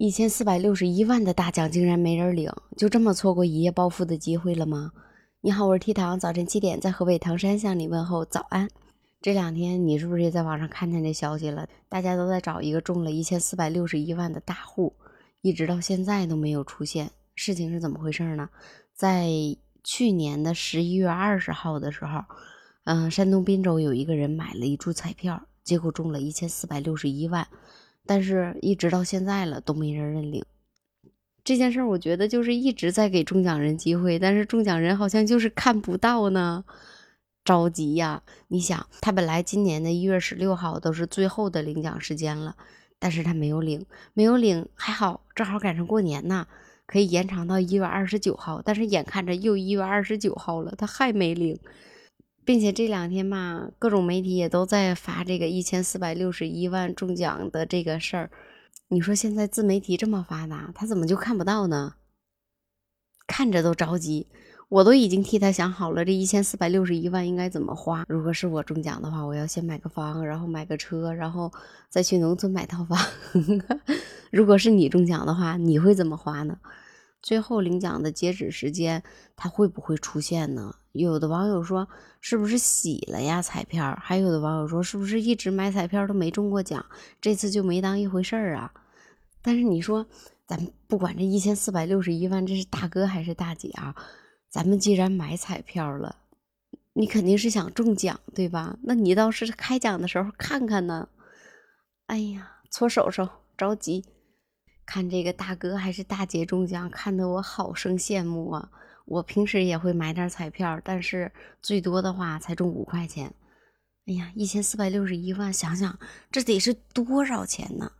一千四百六十一万的大奖竟然没人领，就这么错过一夜暴富的机会了吗？你好，我是 T 糖，早晨七点在河北唐山向你问候早安。这两天你是不是也在网上看见这消息了？大家都在找一个中了一千四百六十一万的大户，一直到现在都没有出现。事情是怎么回事呢？在去年的十一月二十号的时候，嗯，山东滨州有一个人买了一注彩票，结果中了一千四百六十一万。但是，一直到现在了都没人认领这件事儿。我觉得就是一直在给中奖人机会，但是中奖人好像就是看不到呢，着急呀！你想，他本来今年的一月十六号都是最后的领奖时间了，但是他没有领，没有领还好，正好赶上过年呢，可以延长到一月二十九号。但是眼看着又一月二十九号了，他还没领。并且这两天嘛，各种媒体也都在发这个一千四百六十一万中奖的这个事儿。你说现在自媒体这么发达，他怎么就看不到呢？看着都着急，我都已经替他想好了，这一千四百六十一万应该怎么花。如果是我中奖的话，我要先买个房，然后买个车，然后再去农村买套房。如果是你中奖的话，你会怎么花呢？最后领奖的截止时间，它会不会出现呢？有的网友说是不是洗了呀彩票？还有的网友说是不是一直买彩票都没中过奖，这次就没当一回事儿啊？但是你说，咱不管这一千四百六十一万，这是大哥还是大姐啊？咱们既然买彩票了，你肯定是想中奖对吧？那你倒是开奖的时候看看呢。哎呀，搓手手，着急。看这个大哥还是大姐中奖，看得我好生羡慕啊！我平时也会买点彩票，但是最多的话才中五块钱。哎呀，一千四百六十一万，想想这得是多少钱呢？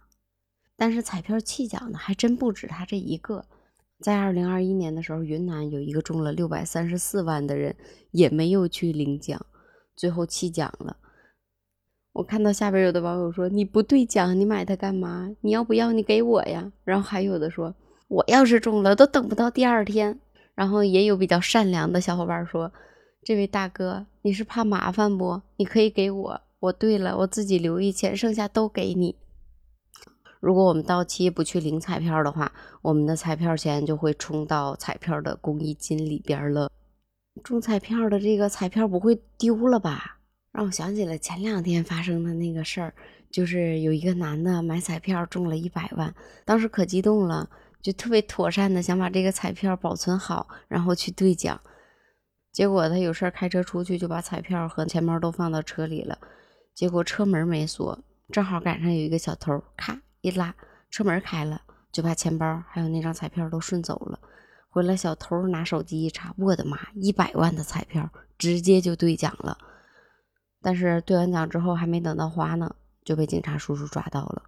但是彩票弃奖的还真不止他这一个。在二零二一年的时候，云南有一个中了六百三十四万的人，也没有去领奖，最后弃奖了。我看到下边有的网友说：“你不兑奖，你买它干嘛？你要不要你给我呀？”然后还有的说：“我要是中了，都等不到第二天。”然后也有比较善良的小伙伴说：“这位大哥，你是怕麻烦不？你可以给我，我兑了，我自己留一千，剩下都给你。如果我们到期不去领彩票的话，我们的彩票钱就会充到彩票的公益金里边了。中彩票的这个彩票不会丢了吧？”让我想起了前两天发生的那个事儿，就是有一个男的买彩票中了一百万，当时可激动了，就特别妥善的想把这个彩票保存好，然后去兑奖。结果他有事儿开车出去，就把彩票和钱包都放到车里了。结果车门没锁，正好赶上有一个小偷，咔一拉，车门开了，就把钱包还有那张彩票都顺走了。回来小偷拿手机一查，我的妈，一百万的彩票直接就兑奖了。但是兑完奖之后还没等到花呢，就被警察叔叔抓到了。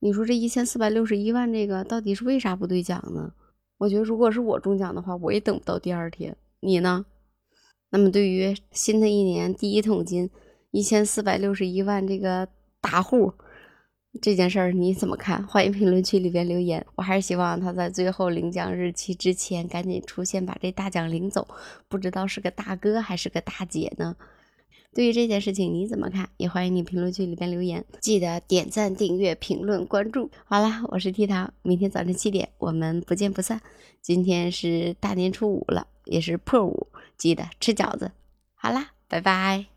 你说这一千四百六十一万这个到底是为啥不兑奖呢？我觉得如果是我中奖的话，我也等不到第二天。你呢？那么对于新的一年第一桶金一千四百六十一万这个大户这件事儿你怎么看？欢迎评论区里边留言。我还是希望他在最后领奖日期之前赶紧出现，把这大奖领走。不知道是个大哥还是个大姐呢？对于这件事情你怎么看？也欢迎你评论区里边留言，记得点赞、订阅、评论、关注。好啦，我是 T 糖，明天早晨七点我们不见不散。今天是大年初五了，也是破五，记得吃饺子。好啦，拜拜。